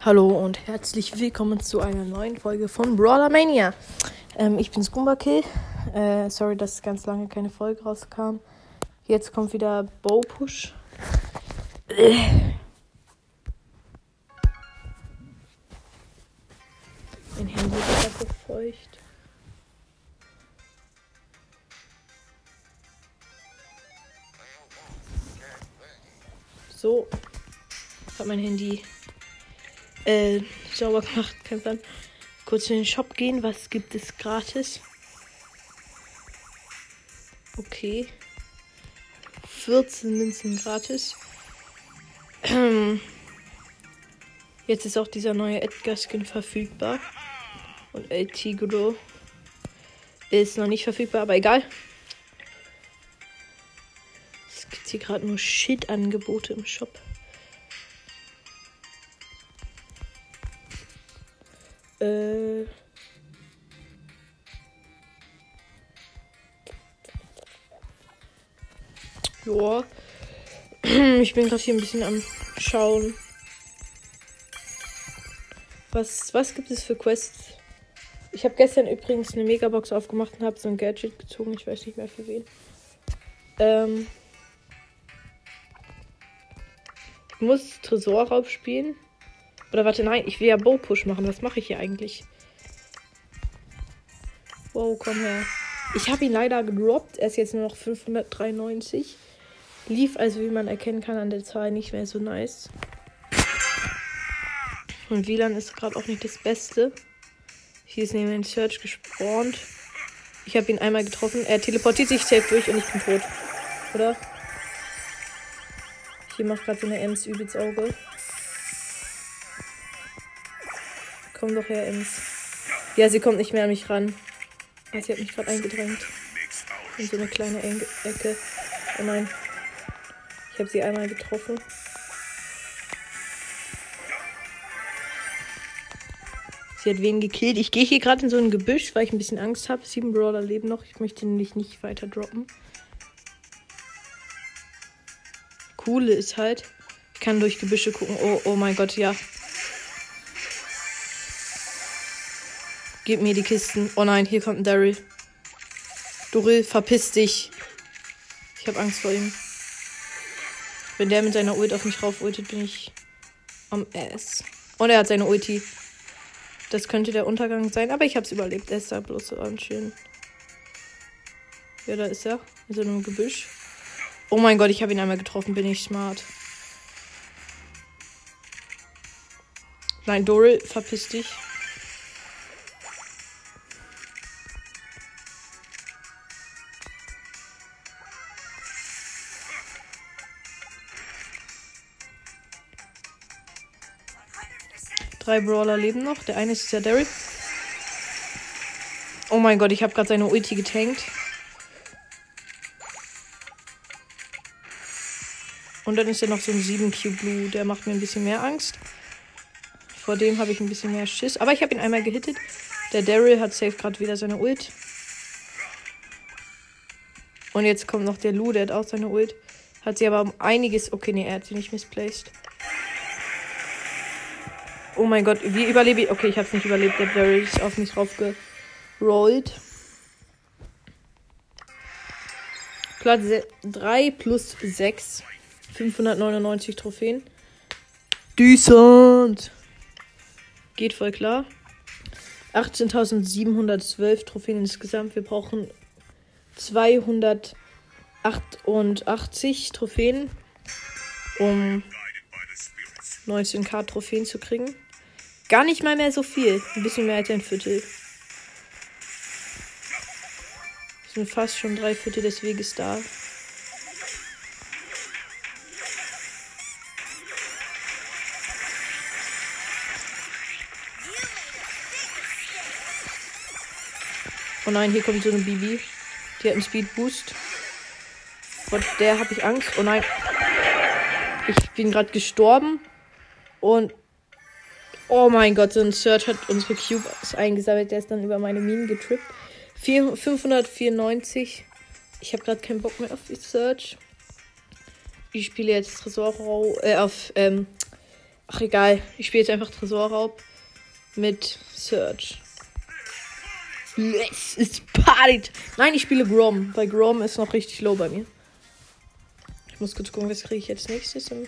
Hallo und herzlich willkommen zu einer neuen Folge von Brawler Mania. Ähm, ich bin Skumbakill. Äh, sorry, dass ganz lange keine Folge rauskam. Jetzt kommt wieder Bow Push. Mein Handy ist einfach feucht. So. Hat mein Handy äh, sauber gemacht. Kein Plan. Kurz in den Shop gehen. Was gibt es gratis? Okay. 14 Münzen gratis. Jetzt ist auch dieser neue Edgar-Skin verfügbar. Und El Tigro ist noch nicht verfügbar, aber egal. Es gibt hier gerade nur Shit-Angebote im Shop. Äh. Joa. Ich bin gerade hier ein bisschen am Schauen. Was, was gibt es für Quests? Ich habe gestern übrigens eine Megabox aufgemacht und habe so ein Gadget gezogen. Ich weiß nicht mehr für wen. Ähm. Ich muss Tresorraub spielen. Oder warte, nein, ich will ja Bow-Push machen. Was mache ich hier eigentlich? Wow, komm her. Ich habe ihn leider gedroppt. Er ist jetzt nur noch 593. Lief also, wie man erkennen kann, an der Zahl nicht mehr so nice. Und WLAN ist gerade auch nicht das Beste. Hier ist neben dem Search gespawnt. Ich habe ihn einmal getroffen. Er teleportiert sich safe durch und ich bin tot. Oder? Hier macht gerade so eine Ems übelst Auge. Komm doch her, Ems. Ja, sie kommt nicht mehr an mich ran. Ah, sie hat mich gerade eingedrängt. In so eine kleine Enge Ecke. Oh nein. Ich habe sie einmal getroffen. Sie hat wen gekillt. Ich gehe hier gerade in so ein Gebüsch, weil ich ein bisschen Angst habe. Sieben Brawler leben noch. Ich möchte nämlich nicht weiter droppen. Coole ist halt, ich kann durch Gebüsche gucken. Oh, oh mein Gott, ja. Gib mir die Kisten. Oh nein, hier kommt ein Daryl. Daryl, verpiss dich. Ich habe Angst vor ihm. Wenn der mit seiner Ult auf mich rauf ultet, bin ich am Ass. Und er hat seine Ulti. Das könnte der Untergang sein, aber ich habe es überlebt. Er ist da bloß so schön. Ja, da ist er. In so einem Gebüsch. Oh mein Gott, ich habe ihn einmal getroffen. Bin ich smart. Nein, Doryl, verpiss dich. Drei Brawler leben noch. Der eine ist der Daryl. Oh mein Gott, ich habe gerade seine Ulti getankt. Und dann ist ja noch so ein 7Q Blue. Der macht mir ein bisschen mehr Angst. Vor dem habe ich ein bisschen mehr Schiss. Aber ich habe ihn einmal gehittet. Der Daryl hat safe gerade wieder seine Ult. Und jetzt kommt noch der Lu, der hat auch seine Ult. Hat sie aber um einiges. Okay, nee, er hat sie nicht misplaced. Oh mein Gott, wie überlebe ich? Okay, ich habe es nicht überlebt. Der Daryl ist auf mich raufgerollt. Platz 3 plus 6. 599 Trophäen. Decent. Geht voll klar. 18.712 Trophäen insgesamt. Wir brauchen 288 Trophäen, um 19k Trophäen zu kriegen. Gar nicht mal mehr so viel. Ein bisschen mehr als ein Viertel. Sind fast schon drei Viertel des Weges da. Oh nein, hier kommt so eine Bibi. Die hat einen Speed Boost. Vor der habe ich Angst. Oh nein. Ich bin gerade gestorben. Und. Oh mein Gott, so ein Search hat unsere Cubes eingesammelt. Der ist dann über meine Minen getrippt. 4, 594. Ich habe gerade keinen Bock mehr auf die Search. Ich spiele jetzt Tresor äh, auf ähm, Ach egal, ich spiele jetzt einfach Tresorraub mit Search. Yes, it's party. Nein, ich spiele Grom, weil Grom ist noch richtig low bei mir. Ich muss kurz gucken, was kriege ich jetzt nächstes im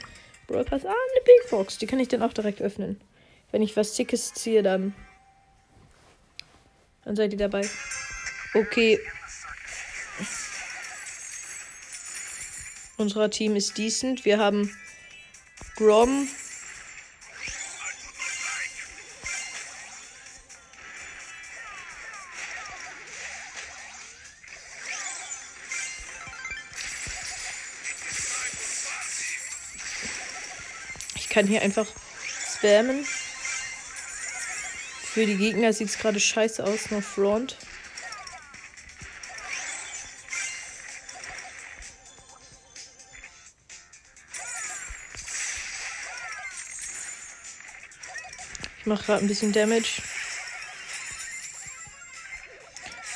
Brawl Pass. Ah, eine Big Box. Die kann ich dann auch direkt öffnen. Wenn ich was Sickes ziehe, dann. Dann seid ihr dabei. Okay. Unser Team ist decent. Wir haben Grom, kann hier einfach spammen. Für die Gegner sieht es gerade scheiße aus, nur Front. Ich mache gerade ein bisschen Damage.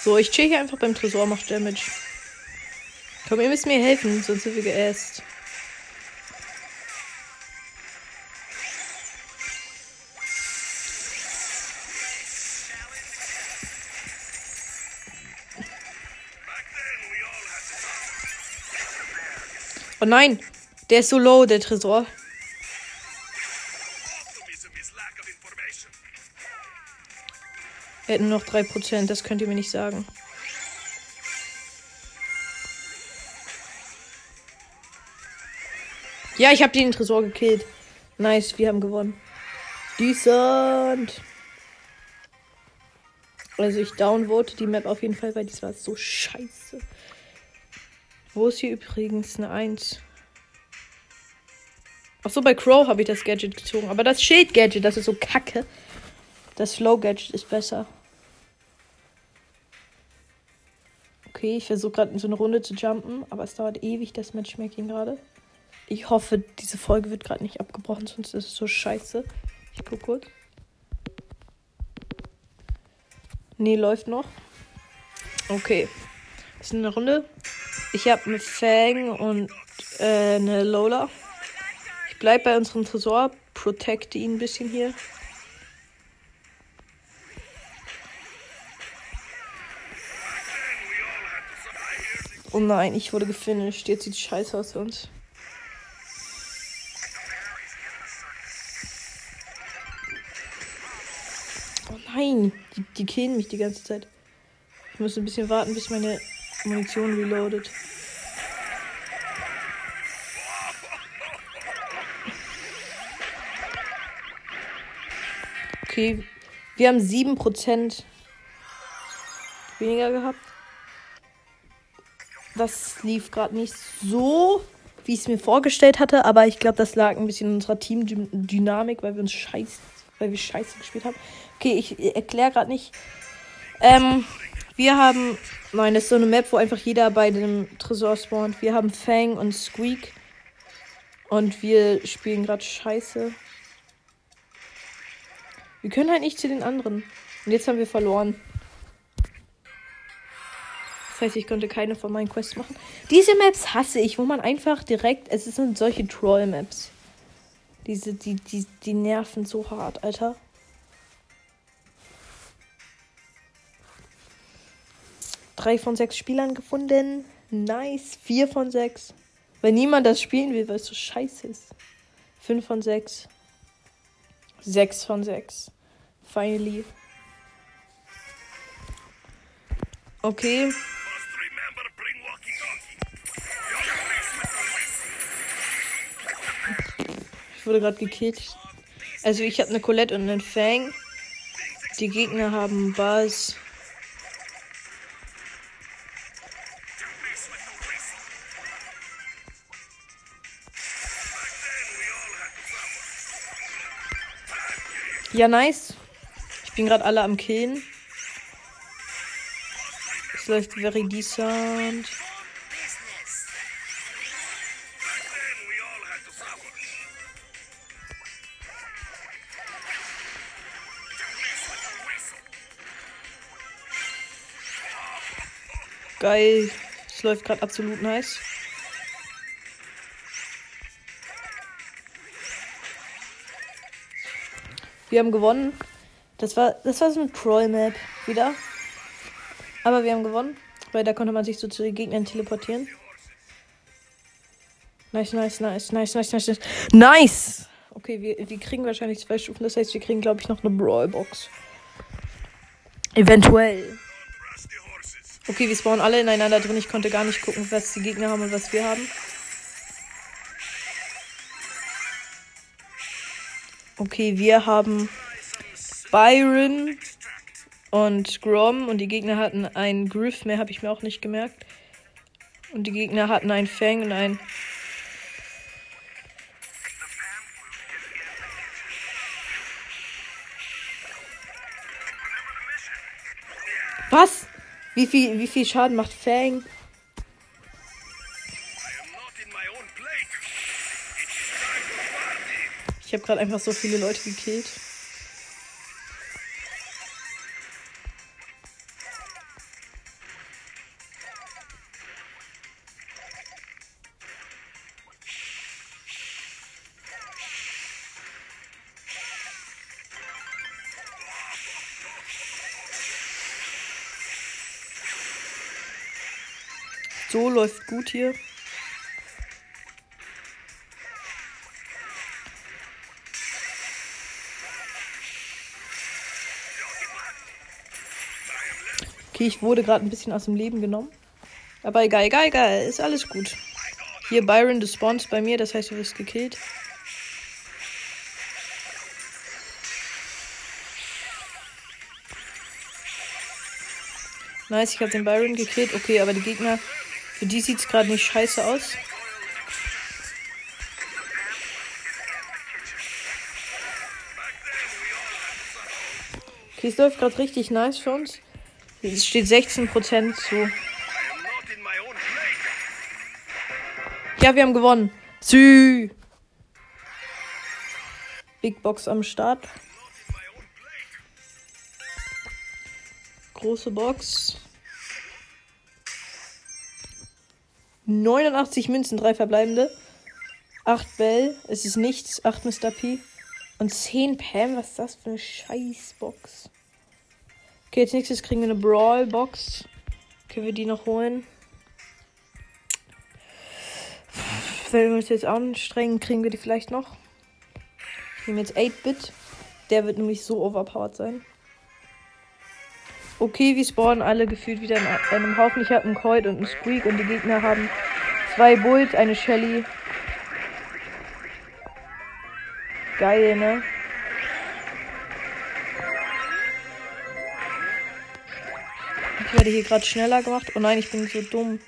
So, ich chill hier einfach beim Tresor, mach Damage. Komm, ihr müsst mir helfen, sonst sind wir geäst. Nein, der ist so low, der Tresor. Er hat nur noch 3%, das könnt ihr mir nicht sagen. Ja, ich habe den Tresor gekillt. Nice, wir haben gewonnen. Decent. Also ich downvote die Map auf jeden Fall, weil das war so scheiße. Wo ist hier übrigens eine 1? Ach so, bei Crow habe ich das Gadget gezogen. Aber das Schild-Gadget, das ist so kacke. Das Slow-Gadget ist besser. Okay, ich versuche gerade in so eine Runde zu jumpen, aber es dauert ewig, das Matchmaking gerade. Ich hoffe, diese Folge wird gerade nicht abgebrochen, sonst ist es so scheiße. Ich gucke kurz. Nee, läuft noch. Okay. Ist eine Runde. Ich habe eine Fang und äh, eine Lola. Ich bleib bei unserem Tresor, protecte ihn ein bisschen hier. Oh nein, ich wurde gefinisht. Jetzt sieht scheiße aus für uns. Oh nein, die, die killen mich die ganze Zeit. Ich muss ein bisschen warten, bis meine Munition reloaded. Okay, wir haben 7% weniger gehabt. Das lief gerade nicht so, wie ich es mir vorgestellt hatte, aber ich glaube, das lag ein bisschen in unserer Teamdynamik, weil wir uns scheiße, weil wir scheiße gespielt haben. Okay, ich erkläre gerade nicht. Ähm, wir haben. Nein, das ist so eine Map, wo einfach jeder bei dem Tresor spawnt. Wir haben Fang und Squeak. Und wir spielen gerade scheiße. Wir können halt nicht zu den anderen. Und jetzt haben wir verloren. Das heißt, ich konnte keine von meinen Quests machen. Diese Maps hasse ich, wo man einfach direkt. Es sind solche Troll-Maps. Diese, die, die, die nerven so hart, Alter. Drei von sechs Spielern gefunden. Nice. Vier von sechs. Wenn niemand das spielen will, weil es so scheiße ist. Fünf von sechs. Sechs von sechs. Finally. Okay. Ich wurde gerade gekillt. Also ich habe eine Colette und einen Fang. Die Gegner haben Buzz. Ja, nice. Ich bin gerade alle am Killen. Es läuft very decent. Geil. Es läuft gerade absolut nice. Wir haben gewonnen. Das war, das war so eine Troll-Map wieder. Aber wir haben gewonnen, weil da konnte man sich so zu den Gegnern teleportieren. Nice, nice, nice, nice, nice, nice, nice. Nice! Okay, wir, wir kriegen wahrscheinlich zwei Stufen. Das heißt, wir kriegen, glaube ich, noch eine Brawl-Box. Eventuell. Okay, wir spawnen alle ineinander drin. Ich konnte gar nicht gucken, was die Gegner haben und was wir haben. Okay, wir haben Byron und Grom und die Gegner hatten einen Griff, mehr habe ich mir auch nicht gemerkt. Und die Gegner hatten einen Fang und ein Was? Wie viel, wie viel Schaden macht Fang? Ich habe gerade einfach so viele Leute gekillt. So läuft gut hier. Ich wurde gerade ein bisschen aus dem Leben genommen. Aber egal, egal, egal. Ist alles gut. Hier Byron, du spawnst bei mir, das heißt, du wirst gekillt. Nice, ich habe den Byron gekillt. Okay, aber die Gegner für die sieht es gerade nicht scheiße aus. Okay, es läuft gerade richtig nice für uns. Es steht 16% zu. Ja, wir haben gewonnen. Sü. Big Box am Start. Große Box. 89 Münzen, drei verbleibende. 8 Bell, es ist nichts. 8 Mr. P. Und 10 Pam, was ist das für eine Scheißbox? Okay, als nächstes kriegen wir eine Brawl-Box. Können wir die noch holen? Wenn wir uns jetzt anstrengen, kriegen wir die vielleicht noch. Ich nehme jetzt 8-Bit. Der wird nämlich so overpowered sein. Okay, wir spawnen alle gefühlt wieder in einem Haufen. Ich habe einen Colt und einen Squeak und die Gegner haben zwei Bulls, eine Shelly. Geil, ne? Werde hier gerade schneller gemacht. Oh nein, ich bin so dumm.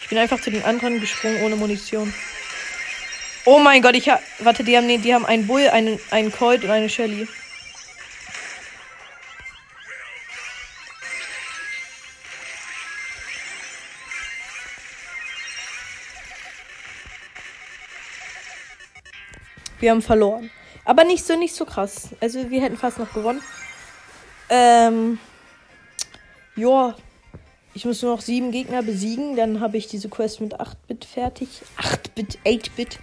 Ich bin einfach zu den anderen gesprungen ohne Munition. Oh mein Gott, ich hab. Warte, die haben, nee, die haben einen Bull, einen, einen Colt und eine Shelly. Wir haben verloren. Aber nicht so, nicht so krass. Also wir hätten fast noch gewonnen. Ähm. Joa. Ich muss nur noch sieben Gegner besiegen. Dann habe ich diese Quest mit 8-Bit fertig. 8-Bit, 8-Bit.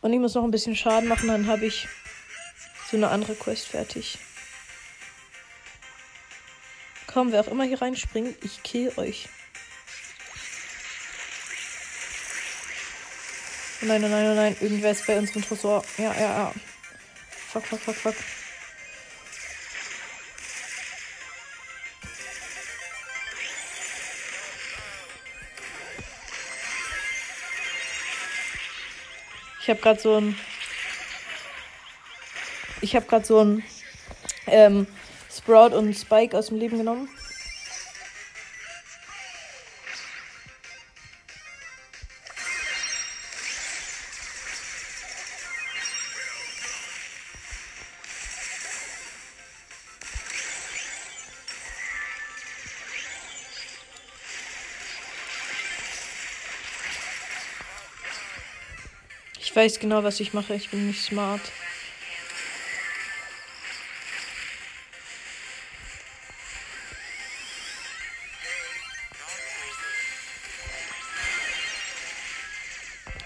Und ich muss noch ein bisschen Schaden machen, dann habe ich so eine andere Quest fertig. Komm, wer auch immer hier reinspringt, ich kill euch. Oh nein, oh nein, oh nein, irgendwer ist bei unserem Tresor. Ja, ja, ja. Fuck, fuck, fuck, fuck. Ich habe gerade so ein. Ich habe gerade so ein ähm, Sprout und Spike aus dem Leben genommen. Ich weiß genau, was ich mache. Ich bin nicht smart.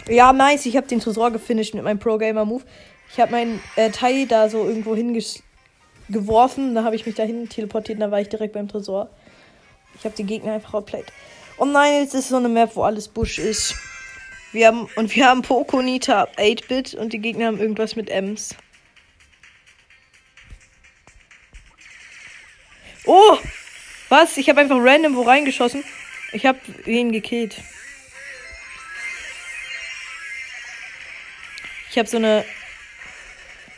Ja, nice. Ich habe den Tresor gefinisht mit meinem Pro Gamer Move. Ich habe meinen äh, Tai da so irgendwo hingeworfen. Da habe ich mich dahin teleportiert. Da war ich direkt beim Tresor. Ich habe den Gegner einfach outplayed. Oh nein, jetzt ist so eine Map, wo alles Busch ist. Wir haben, und wir haben Pokonita 8-Bit und die Gegner haben irgendwas mit Ems. Oh! Was? Ich habe einfach random wo reingeschossen. Ich habe ihn gekillt. Ich habe so eine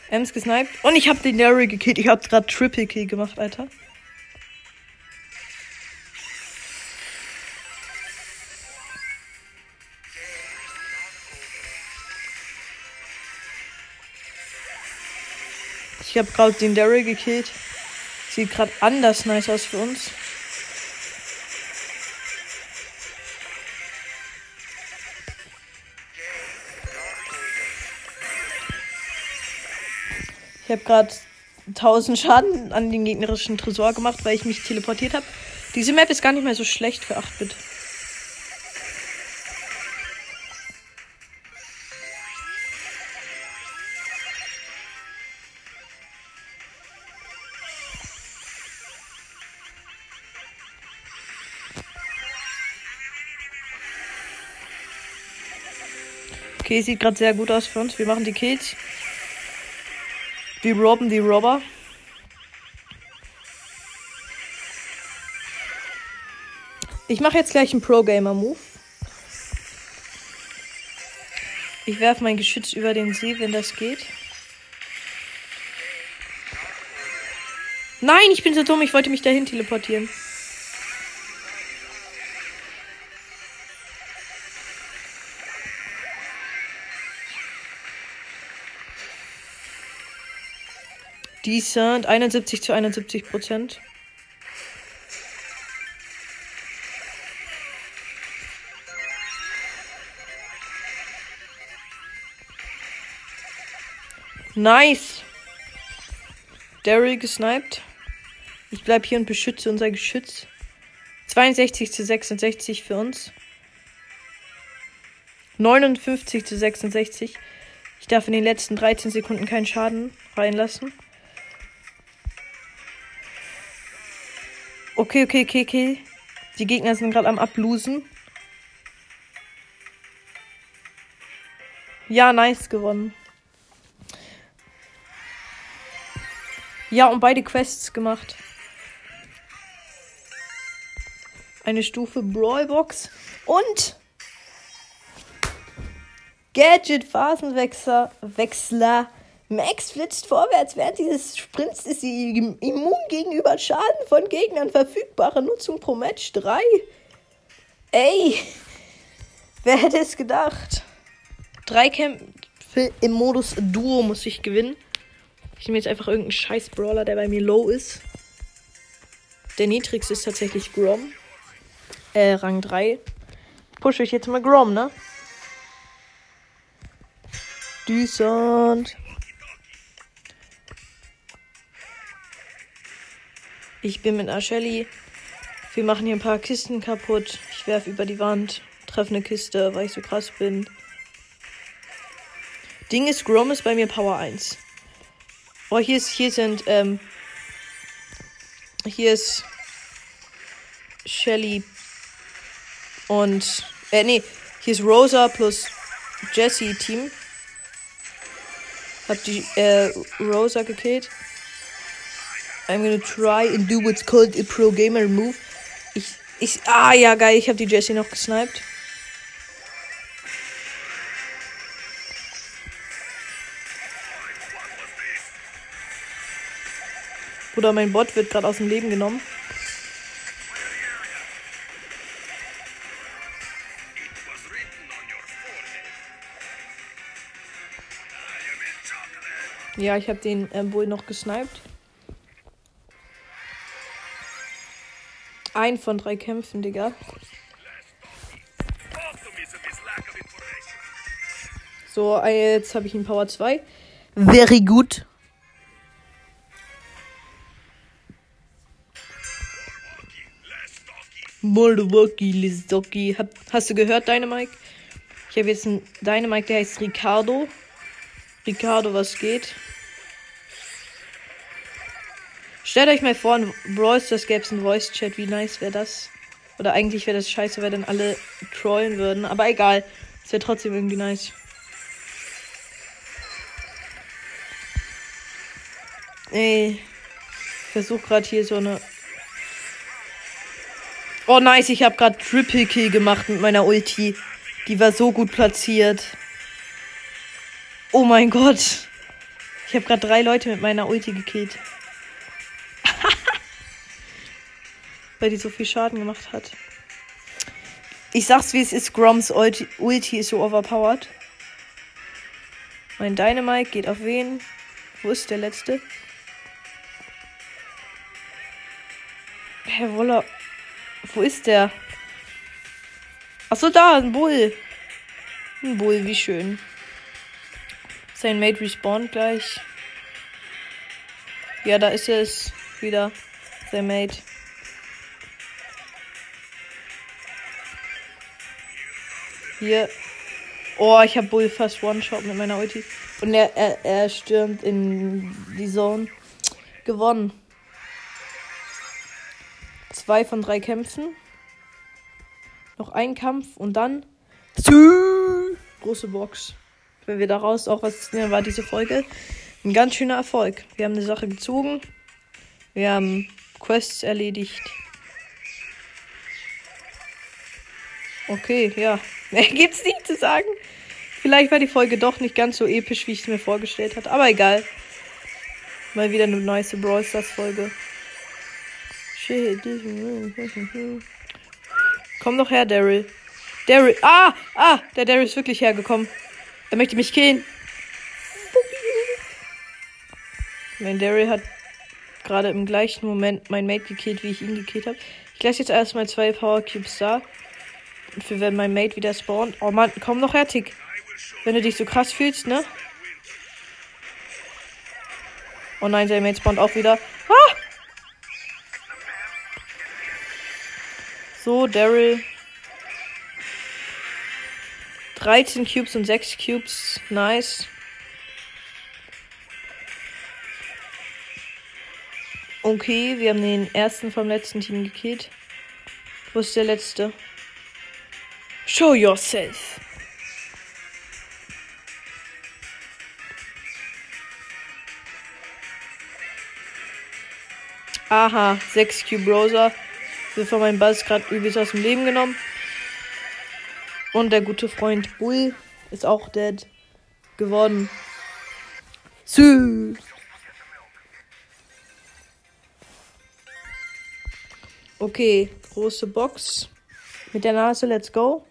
Ems gesniped. Und ich habe den Larry gekillt. Ich habe gerade Triple Kill gemacht, Alter. Ich habe gerade den Daryl gekillt. Sieht gerade anders nice aus für uns. Ich habe gerade 1000 Schaden an den gegnerischen Tresor gemacht, weil ich mich teleportiert habe. Diese Map ist gar nicht mehr so schlecht für 8-Bit. Okay, sieht gerade sehr gut aus für uns. Wir machen die Kills. Wir robben die Robber. Ich mache jetzt gleich einen Pro-Gamer-Move. Ich werfe mein Geschütz über den See, wenn das geht. Nein, ich bin so dumm. Ich wollte mich dahin teleportieren. Decent. 71 zu 71 Prozent. Nice. Daryl gesniped. Ich bleib hier und beschütze unser Geschütz. 62 zu 66 für uns. 59 zu 66. Ich darf in den letzten 13 Sekunden keinen Schaden reinlassen. Okay, okay, okay, okay. Die Gegner sind gerade am Ablosen. Ja, nice gewonnen. Ja, und beide Quests gemacht. Eine Stufe Brawlbox und Gadget Phasenwechsler Wechsler Max flitzt vorwärts. Während dieses Sprints ist sie immun gegenüber Schaden von Gegnern. Verfügbare Nutzung pro Match 3. Ey, wer hätte es gedacht? Drei Kämpfe im Modus Duo muss ich gewinnen. Ich nehme jetzt einfach irgendeinen scheiß Brawler, der bei mir low ist. Der niedrigste ist tatsächlich Grom. Äh, Rang 3. Pushe ich jetzt mal Grom, ne? Decent. Ich bin mit Ashelly. Wir machen hier ein paar Kisten kaputt. Ich werfe über die Wand, treffe eine Kiste, weil ich so krass bin. Ding ist, Grom ist bei mir Power 1. Oh, hier ist, hier sind, ähm, hier ist Shelly und, äh, nee, hier ist Rosa plus Jesse Team. Hab die, äh, Rosa gekillt. I'm gonna try and do what's called a pro gamer move. Ich, ich, ah ja, geil, ich habe die Jessie noch gesniped. Bruder, mein Bot wird gerade aus dem Leben genommen. Ja, ich habe den äh, wohl noch gesniped. Ein von drei Kämpfen, Digga. So, äh, jetzt habe ich ihn Power 2. Very good. Milwaukee, Listoki. Hast du gehört, deine Mike? Ich habe jetzt einen Dynamite, der heißt Ricardo. Ricardo, was geht? Stellt euch mal vor, in Brawl Stars gäbe es einen Voice-Chat. Wie nice wäre das? Oder eigentlich wäre das scheiße, weil dann alle trollen würden. Aber egal. Es wäre trotzdem irgendwie nice. Ey. Ich versuche gerade hier so eine. Oh nice, ich habe gerade Triple Kill gemacht mit meiner Ulti. Die war so gut platziert. Oh mein Gott. Ich habe gerade drei Leute mit meiner Ulti gekillt. Weil die so viel Schaden gemacht hat. Ich sag's wie es ist, Groms Ulti, Ulti ist so overpowered. Mein Dynamite geht auf wen? Wo ist der letzte? Herr Woller. Wo ist der? Achso, da, ein Bull. Ein Bull, wie schön. Sein Mate respawnt gleich. Ja, da ist es wieder. Sein Mate. Hier. Oh, ich habe Bull fast One-Shot mit meiner Ulti. Und er, er, er stürmt in die Zone. Gewonnen. Zwei von drei Kämpfen. Noch ein Kampf und dann. Große Box. Wenn wir daraus auch was ziehen, war diese Folge ein ganz schöner Erfolg. Wir haben eine Sache gezogen. Wir haben Quests erledigt. Okay, ja. Mehr gibt's nicht zu sagen. Vielleicht war die Folge doch nicht ganz so episch, wie ich es mir vorgestellt hatte. Aber egal. Mal wieder eine nice Brawl Stars Folge. Shit. Komm doch her, Daryl. Daryl. Ah! Ah! Der Daryl ist wirklich hergekommen. Er möchte mich killen. Mein Daryl hat gerade im gleichen Moment mein Mate gekillt, wie ich ihn gekillt habe. Ich lasse jetzt erstmal zwei Power Cubes da. Für wenn mein Mate wieder spawnt. Oh Mann, komm noch her, Tick. Wenn du dich so krass fühlst, ne? Oh nein, sein Mate spawnt auch wieder. Ah! So, Daryl. 13 Cubes und 6 Cubes. Nice. Okay, wir haben den ersten vom letzten Team gekillt. Wo ist der letzte? Show yourself. Aha, 6 Cube Browser. Wir von meinem Buzz gerade übelst aus dem Leben genommen. Und der gute Freund Bull ist auch dead geworden. Süß. Okay, große Box. Mit der Nase, let's go.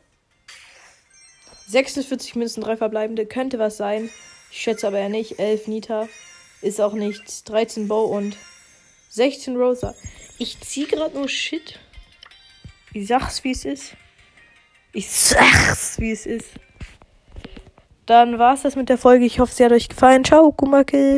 46 Münzen, 3 verbleibende. Könnte was sein. Ich schätze aber eher nicht. 11 Nita. Ist auch nichts. 13 Bow und 16 Rosa. Ich zieh gerade nur Shit. Ich sag's, wie es ist. Ich sag's, wie es ist. Dann war's das mit der Folge. Ich hoffe, sie hat euch gefallen. Ciao, Gumakel.